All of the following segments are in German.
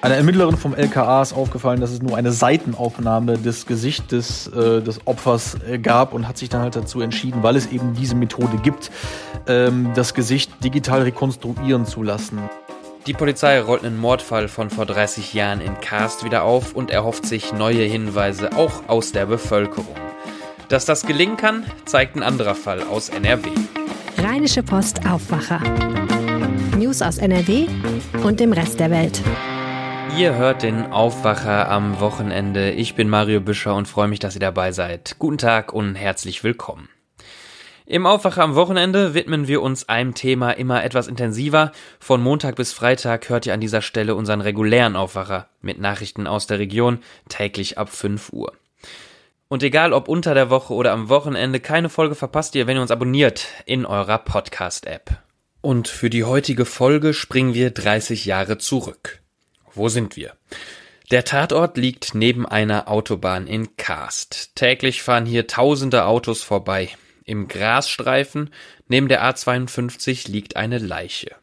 Einer Ermittlerin vom LKA ist aufgefallen, dass es nur eine Seitenaufnahme des Gesichtes äh, des Opfers äh, gab und hat sich dann halt dazu entschieden, weil es eben diese Methode gibt, ähm, das Gesicht digital rekonstruieren zu lassen. Die Polizei rollt einen Mordfall von vor 30 Jahren in Karst wieder auf und erhofft sich neue Hinweise auch aus der Bevölkerung. Dass das gelingen kann, zeigt ein anderer Fall aus NRW. Rheinische Post Aufwacher. News aus NRW und dem Rest der Welt. Ihr hört den Aufwacher am Wochenende. Ich bin Mario Büscher und freue mich, dass ihr dabei seid. Guten Tag und herzlich willkommen. Im Aufwacher am Wochenende widmen wir uns einem Thema immer etwas intensiver. Von Montag bis Freitag hört ihr an dieser Stelle unseren regulären Aufwacher mit Nachrichten aus der Region täglich ab 5 Uhr. Und egal ob unter der Woche oder am Wochenende, keine Folge verpasst ihr, wenn ihr uns abonniert in eurer Podcast-App. Und für die heutige Folge springen wir 30 Jahre zurück. Wo sind wir? Der Tatort liegt neben einer Autobahn in Karst. Täglich fahren hier tausende Autos vorbei. Im Grasstreifen neben der A52 liegt eine Leiche.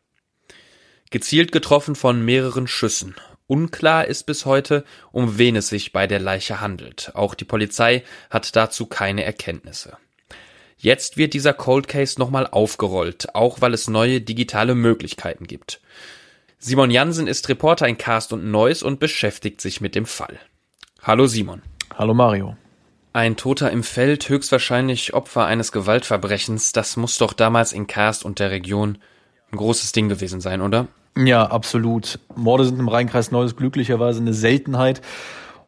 Gezielt getroffen von mehreren Schüssen. Unklar ist bis heute, um wen es sich bei der Leiche handelt. Auch die Polizei hat dazu keine Erkenntnisse. Jetzt wird dieser Cold Case nochmal aufgerollt, auch weil es neue digitale Möglichkeiten gibt. Simon Jansen ist Reporter in Cast und Neuss und beschäftigt sich mit dem Fall. Hallo Simon. Hallo Mario. Ein Toter im Feld, höchstwahrscheinlich Opfer eines Gewaltverbrechens, das muss doch damals in Cast und der Region ein großes Ding gewesen sein, oder? Ja, absolut. Morde sind im Rheinkreis Neuss glücklicherweise eine Seltenheit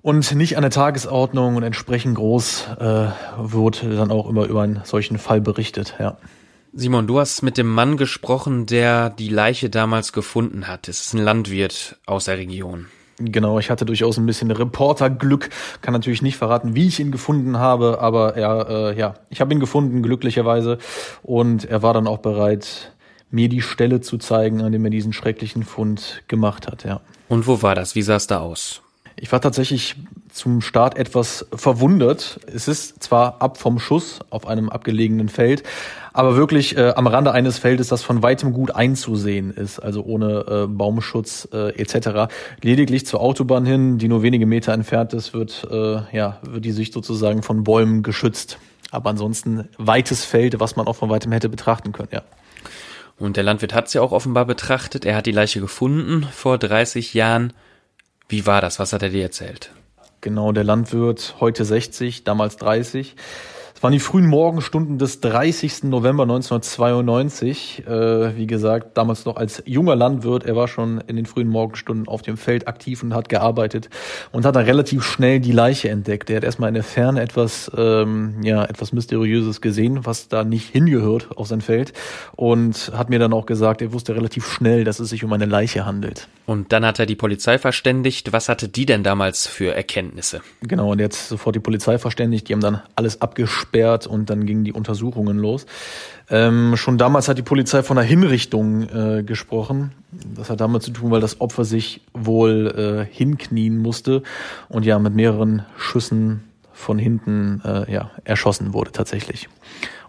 und nicht an der Tagesordnung und entsprechend groß äh, wird dann auch immer über einen solchen Fall berichtet, ja. Simon, du hast mit dem Mann gesprochen, der die Leiche damals gefunden hat. Es ist ein Landwirt aus der Region. Genau, ich hatte durchaus ein bisschen Reporterglück, kann natürlich nicht verraten, wie ich ihn gefunden habe, aber er, äh, ja, ich habe ihn gefunden, glücklicherweise, und er war dann auch bereit, mir die Stelle zu zeigen, an dem er diesen schrecklichen Fund gemacht hat, ja. Und wo war das? Wie sah es da aus? Ich war tatsächlich zum Start etwas verwundert. Es ist zwar ab vom Schuss auf einem abgelegenen Feld, aber wirklich äh, am Rande eines Feldes, das von weitem gut einzusehen ist, also ohne äh, Baumschutz äh, etc. Lediglich zur Autobahn hin, die nur wenige Meter entfernt ist, wird äh, ja wird die Sicht sozusagen von Bäumen geschützt. Aber ansonsten weites Feld, was man auch von weitem hätte betrachten können, ja. Und der Landwirt hat ja auch offenbar betrachtet. Er hat die Leiche gefunden vor 30 Jahren. Wie war das? Was hat er dir erzählt? Genau, der Landwirt, heute 60, damals 30. Es waren die frühen Morgenstunden des 30. November 1992. Äh, wie gesagt, damals noch als junger Landwirt. Er war schon in den frühen Morgenstunden auf dem Feld aktiv und hat gearbeitet und hat dann relativ schnell die Leiche entdeckt. Er hat erstmal in der Ferne etwas, ähm, ja, etwas Mysteriöses gesehen, was da nicht hingehört auf sein Feld und hat mir dann auch gesagt, er wusste relativ schnell, dass es sich um eine Leiche handelt. Und dann hat er die Polizei verständigt. Was hatte die denn damals für Erkenntnisse? Genau, und jetzt sofort die Polizei verständigt. Die haben dann alles abgesperrt und dann gingen die Untersuchungen los. Ähm, schon damals hat die Polizei von einer Hinrichtung äh, gesprochen. Das hat damit zu tun, weil das Opfer sich wohl äh, hinknien musste und ja mit mehreren Schüssen von hinten äh, ja, erschossen wurde tatsächlich.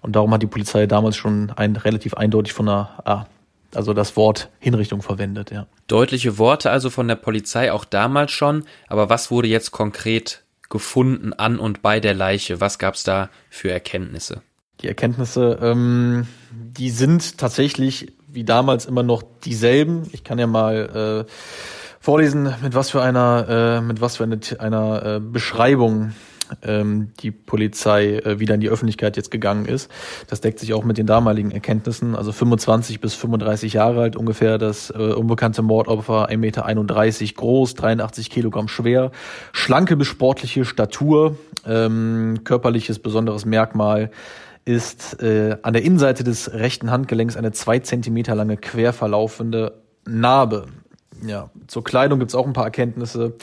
Und darum hat die Polizei damals schon ein, relativ eindeutig von einer, ah, also das Wort Hinrichtung verwendet, ja. Deutliche Worte also von der Polizei auch damals schon, aber was wurde jetzt konkret gefunden an und bei der Leiche? Was gab es da für Erkenntnisse? Die Erkenntnisse, ähm, die sind tatsächlich wie damals immer noch dieselben. Ich kann ja mal äh, vorlesen, mit was für einer, äh, mit was für eine, einer äh, Beschreibung ähm, die Polizei äh, wieder in die Öffentlichkeit jetzt gegangen ist. Das deckt sich auch mit den damaligen Erkenntnissen. Also 25 bis 35 Jahre alt ungefähr, das äh, unbekannte Mordopfer, 1,31 Meter groß, 83 Kilogramm schwer, schlanke bis sportliche Statur, ähm, körperliches besonderes Merkmal ist äh, an der Innenseite des rechten Handgelenks eine zwei Zentimeter lange quer verlaufende Narbe. Ja, zur Kleidung gibt's auch ein paar Erkenntnisse.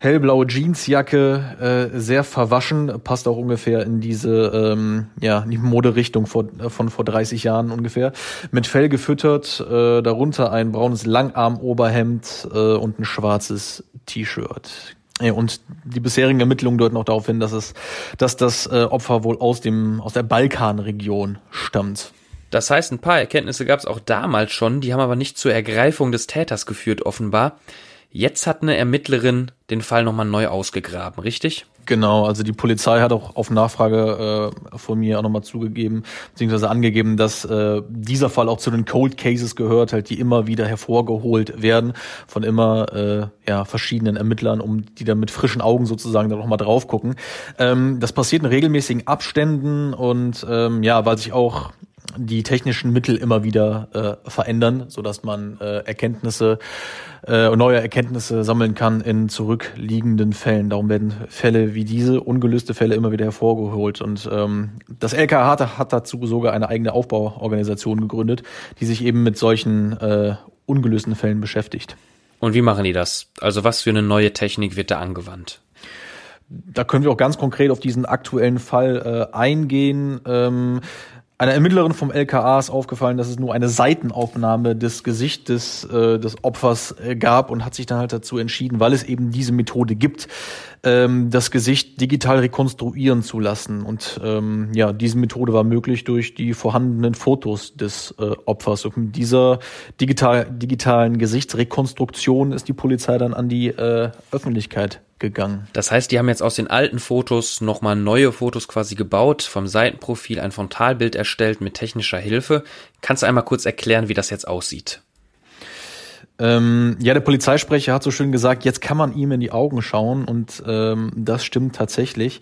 Hellblaue Jeansjacke, äh, sehr verwaschen, passt auch ungefähr in diese ähm, ja, die Moderichtung vor, äh, von vor 30 Jahren ungefähr. Mit Fell gefüttert, äh, darunter ein braunes Langarmoberhemd äh, und ein schwarzes T-Shirt. Und die bisherigen Ermittlungen deuten auch darauf hin, dass es, dass das äh, Opfer wohl aus dem aus der Balkanregion stammt. Das heißt, ein paar Erkenntnisse gab es auch damals schon, die haben aber nicht zur Ergreifung des Täters geführt, offenbar. Jetzt hat eine Ermittlerin den Fall nochmal neu ausgegraben, richtig? Genau, also die Polizei hat auch auf Nachfrage äh, von mir auch nochmal zugegeben, beziehungsweise angegeben, dass äh, dieser Fall auch zu den Cold Cases gehört, halt die immer wieder hervorgeholt werden von immer äh, ja, verschiedenen Ermittlern, um die dann mit frischen Augen sozusagen da nochmal drauf gucken. Ähm, das passiert in regelmäßigen Abständen und ähm, ja, weil sich auch die technischen Mittel immer wieder äh, verändern, so dass man äh, Erkenntnisse, äh, neue Erkenntnisse sammeln kann in zurückliegenden Fällen. Darum werden Fälle wie diese, ungelöste Fälle, immer wieder hervorgeholt. Und ähm, das LKH hat, hat dazu sogar eine eigene Aufbauorganisation gegründet, die sich eben mit solchen äh, ungelösten Fällen beschäftigt. Und wie machen die das? Also was für eine neue Technik wird da angewandt? Da können wir auch ganz konkret auf diesen aktuellen Fall äh, eingehen. Ähm, einer Ermittlerin vom LKA ist aufgefallen, dass es nur eine Seitenaufnahme des Gesichtes äh, des Opfers äh, gab und hat sich dann halt dazu entschieden, weil es eben diese Methode gibt, ähm, das Gesicht digital rekonstruieren zu lassen. Und ähm, ja, diese Methode war möglich durch die vorhandenen Fotos des äh, Opfers. Und mit dieser digital, digitalen Gesichtsrekonstruktion ist die Polizei dann an die äh, Öffentlichkeit gegangen. Das heißt, die haben jetzt aus den alten Fotos nochmal neue Fotos quasi gebaut, vom Seitenprofil ein Frontalbild erstellt mit technischer Hilfe. Kannst du einmal kurz erklären, wie das jetzt aussieht? Ähm, ja, der Polizeisprecher hat so schön gesagt, jetzt kann man ihm in die Augen schauen und ähm, das stimmt tatsächlich.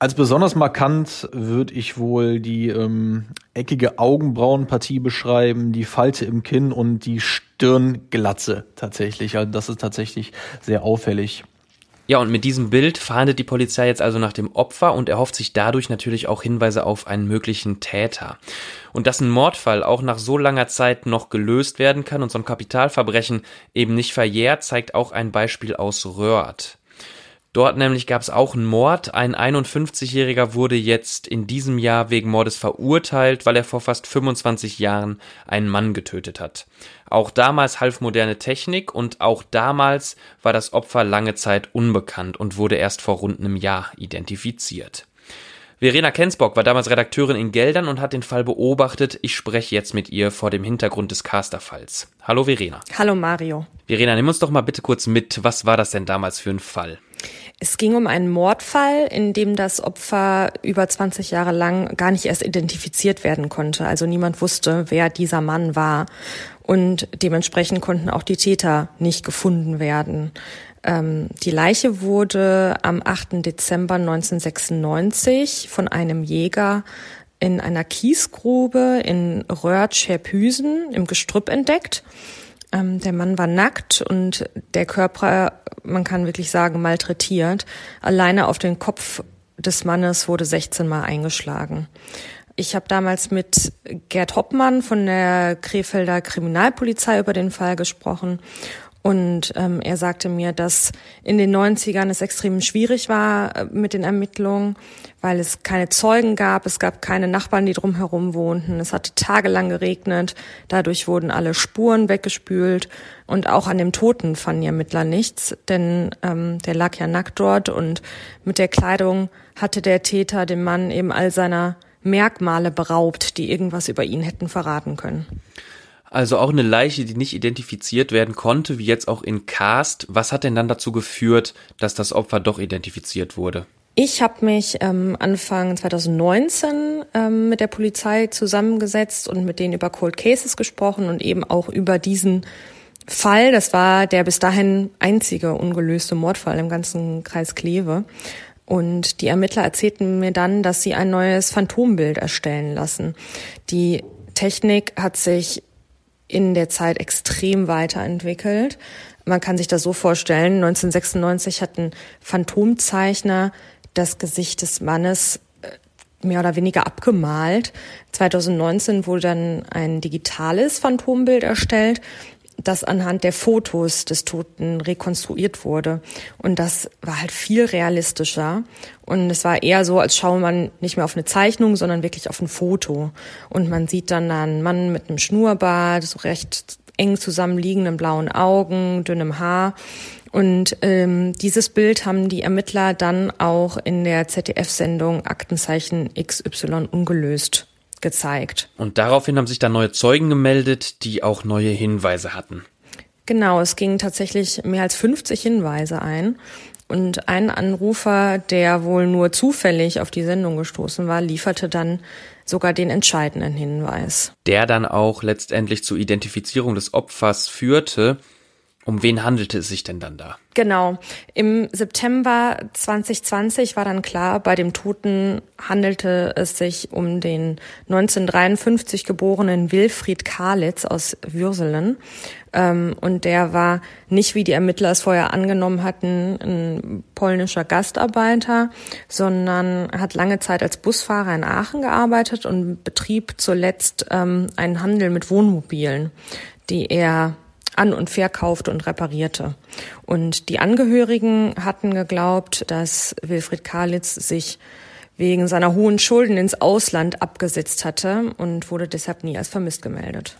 Als besonders markant würde ich wohl die ähm, eckige Augenbrauenpartie beschreiben, die Falte im Kinn und die Stirnglatze tatsächlich. Also das ist tatsächlich sehr auffällig. Ja, und mit diesem Bild fahndet die Polizei jetzt also nach dem Opfer und erhofft sich dadurch natürlich auch Hinweise auf einen möglichen Täter. Und dass ein Mordfall auch nach so langer Zeit noch gelöst werden kann und so ein Kapitalverbrechen eben nicht verjährt, zeigt auch ein Beispiel aus Röhrt. Dort nämlich gab es auch einen Mord. Ein 51-Jähriger wurde jetzt in diesem Jahr wegen Mordes verurteilt, weil er vor fast 25 Jahren einen Mann getötet hat. Auch damals half moderne Technik und auch damals war das Opfer lange Zeit unbekannt und wurde erst vor rund einem Jahr identifiziert. Verena Kensbock war damals Redakteurin in Geldern und hat den Fall beobachtet. Ich spreche jetzt mit ihr vor dem Hintergrund des Caster-Falls. Hallo Verena. Hallo Mario. Verena, nimm uns doch mal bitte kurz mit. Was war das denn damals für ein Fall? Es ging um einen Mordfall, in dem das Opfer über 20 Jahre lang gar nicht erst identifiziert werden konnte. Also niemand wusste, wer dieser Mann war. Und dementsprechend konnten auch die Täter nicht gefunden werden. Ähm, die Leiche wurde am 8. Dezember 1996 von einem Jäger in einer Kiesgrube in Röhr-Scherphüsen im Gestrüpp entdeckt. Ähm, der Mann war nackt und der Körper, man kann wirklich sagen, malträtiert. Alleine auf den Kopf des Mannes wurde 16 Mal eingeschlagen. Ich habe damals mit Gerd Hoppmann von der Krefelder Kriminalpolizei über den Fall gesprochen und ähm, er sagte mir, dass in den 90ern es extrem schwierig war äh, mit den Ermittlungen, weil es keine Zeugen gab, es gab keine Nachbarn, die drumherum wohnten, es hatte tagelang geregnet, dadurch wurden alle Spuren weggespült und auch an dem Toten fanden die Ermittler nichts, denn ähm, der lag ja nackt dort und mit der Kleidung hatte der Täter dem Mann eben all seiner Merkmale beraubt, die irgendwas über ihn hätten verraten können. Also auch eine Leiche, die nicht identifiziert werden konnte, wie jetzt auch in Cast. Was hat denn dann dazu geführt, dass das Opfer doch identifiziert wurde? Ich habe mich ähm, Anfang 2019 ähm, mit der Polizei zusammengesetzt und mit denen über Cold Cases gesprochen und eben auch über diesen Fall. Das war der bis dahin einzige ungelöste Mordfall im ganzen Kreis Kleve. Und die Ermittler erzählten mir dann, dass sie ein neues Phantombild erstellen lassen. Die Technik hat sich in der Zeit extrem weiterentwickelt. Man kann sich das so vorstellen, 1996 hat ein Phantomzeichner das Gesicht des Mannes äh, mehr oder weniger abgemalt. 2019 wurde dann ein digitales Phantombild erstellt das anhand der Fotos des Toten rekonstruiert wurde. Und das war halt viel realistischer. Und es war eher so, als schaue man nicht mehr auf eine Zeichnung, sondern wirklich auf ein Foto. Und man sieht dann einen Mann mit einem Schnurrbart, so recht eng zusammenliegenden blauen Augen, dünnem Haar. Und ähm, dieses Bild haben die Ermittler dann auch in der ZDF-Sendung Aktenzeichen XY ungelöst gezeigt. Und daraufhin haben sich dann neue Zeugen gemeldet, die auch neue Hinweise hatten. Genau, es gingen tatsächlich mehr als 50 Hinweise ein. Und ein Anrufer, der wohl nur zufällig auf die Sendung gestoßen war, lieferte dann sogar den entscheidenden Hinweis. Der dann auch letztendlich zur Identifizierung des Opfers führte. Um wen handelte es sich denn dann da? Genau. Im September 2020 war dann klar, bei dem Toten handelte es sich um den 1953 geborenen Wilfried Karlitz aus Würselen. Ähm, und der war nicht, wie die Ermittler es vorher angenommen hatten, ein polnischer Gastarbeiter, sondern hat lange Zeit als Busfahrer in Aachen gearbeitet und betrieb zuletzt ähm, einen Handel mit Wohnmobilen, die er an- und verkaufte und reparierte. Und die Angehörigen hatten geglaubt, dass Wilfried Karlitz sich wegen seiner hohen Schulden ins Ausland abgesetzt hatte und wurde deshalb nie als vermisst gemeldet.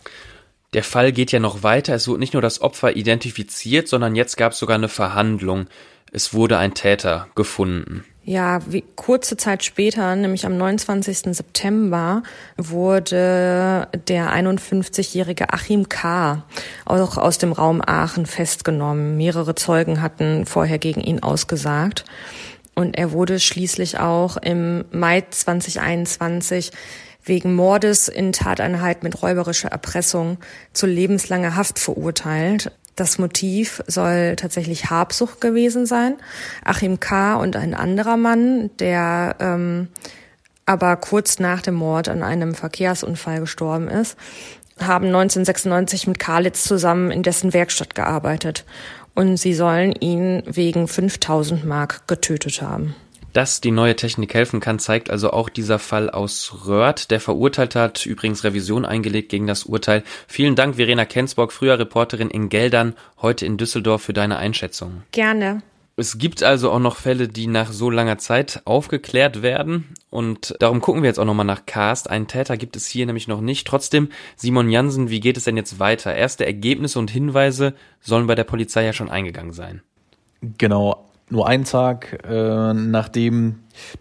Der Fall geht ja noch weiter. Es wurde nicht nur das Opfer identifiziert, sondern jetzt gab es sogar eine Verhandlung. Es wurde ein Täter gefunden. Ja, wie, kurze Zeit später, nämlich am 29. September, wurde der 51-jährige Achim K. auch aus dem Raum Aachen festgenommen. Mehrere Zeugen hatten vorher gegen ihn ausgesagt. Und er wurde schließlich auch im Mai 2021 wegen Mordes in Tateinheit mit räuberischer Erpressung zu lebenslanger Haft verurteilt. Das Motiv soll tatsächlich Habsucht gewesen sein. Achim K. und ein anderer Mann, der ähm, aber kurz nach dem Mord an einem Verkehrsunfall gestorben ist, haben 1996 mit Karlitz zusammen in dessen Werkstatt gearbeitet. Und sie sollen ihn wegen 5000 Mark getötet haben. Dass die neue Technik helfen kann, zeigt also auch dieser Fall aus Röhrt. Der Verurteilte hat übrigens Revision eingelegt gegen das Urteil. Vielen Dank, Verena Kensborg, früher Reporterin in Geldern, heute in Düsseldorf für deine Einschätzung. Gerne. Es gibt also auch noch Fälle, die nach so langer Zeit aufgeklärt werden. Und darum gucken wir jetzt auch nochmal nach Cast. Einen Täter gibt es hier nämlich noch nicht. Trotzdem, Simon Jansen, wie geht es denn jetzt weiter? Erste Ergebnisse und Hinweise sollen bei der Polizei ja schon eingegangen sein. Genau, nur einen Tag äh, nachdem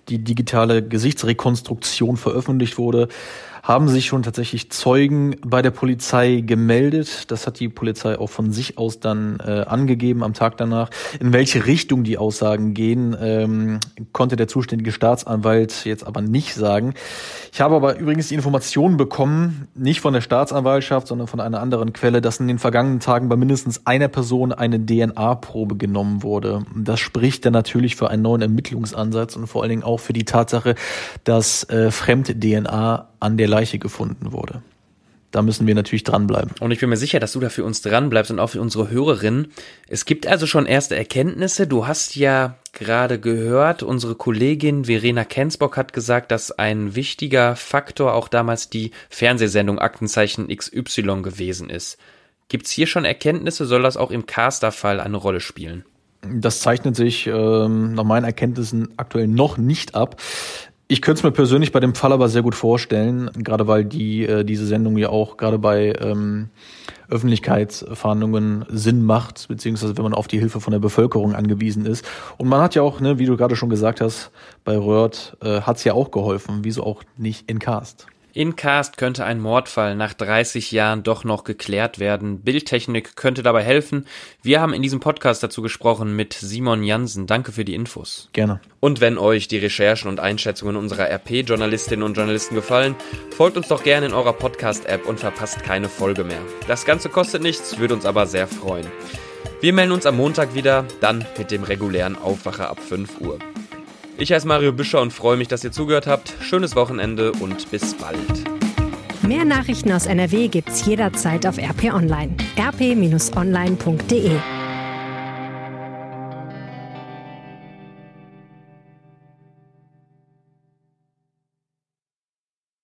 die digitale Gesichtsrekonstruktion veröffentlicht wurde, haben sich schon tatsächlich Zeugen bei der Polizei gemeldet. Das hat die Polizei auch von sich aus dann äh, angegeben am Tag danach. In welche Richtung die Aussagen gehen, ähm, konnte der zuständige Staatsanwalt jetzt aber nicht sagen. Ich habe aber übrigens die Informationen bekommen, nicht von der Staatsanwaltschaft, sondern von einer anderen Quelle, dass in den vergangenen Tagen bei mindestens einer Person eine DNA-Probe genommen wurde. Das spricht dann natürlich für einen neuen Ermittlungsansatz und vor allen Dingen auch für die Tatsache, dass äh, Fremd-DNA an der Leiche gefunden wurde. Da müssen wir natürlich dranbleiben. Und ich bin mir sicher, dass du da für uns dranbleibst und auch für unsere Hörerinnen. Es gibt also schon erste Erkenntnisse. Du hast ja gerade gehört, unsere Kollegin Verena Kensbock hat gesagt, dass ein wichtiger Faktor auch damals die Fernsehsendung Aktenzeichen XY gewesen ist. Gibt's hier schon Erkenntnisse? Soll das auch im Caster-Fall eine Rolle spielen? Das zeichnet sich ähm, nach meinen Erkenntnissen aktuell noch nicht ab. Ich könnte es mir persönlich bei dem Fall aber sehr gut vorstellen, gerade weil die äh, diese Sendung ja auch gerade bei ähm, Öffentlichkeitsverhandlungen Sinn macht, beziehungsweise wenn man auf die Hilfe von der Bevölkerung angewiesen ist. Und man hat ja auch, ne, wie du gerade schon gesagt hast, bei Röhrt äh, hat es ja auch geholfen, wieso auch nicht in Cast. In Cast könnte ein Mordfall nach 30 Jahren doch noch geklärt werden. Bildtechnik könnte dabei helfen. Wir haben in diesem Podcast dazu gesprochen mit Simon Jansen. Danke für die Infos. Gerne. Und wenn euch die Recherchen und Einschätzungen unserer RP-Journalistinnen und Journalisten gefallen, folgt uns doch gerne in eurer Podcast-App und verpasst keine Folge mehr. Das Ganze kostet nichts, würde uns aber sehr freuen. Wir melden uns am Montag wieder, dann mit dem regulären Aufwacher ab 5 Uhr. Ich heiße Mario Büscher und freue mich, dass ihr zugehört habt. Schönes Wochenende und bis bald. Mehr Nachrichten aus NRW gibt's jederzeit auf RP Online. rp-online.de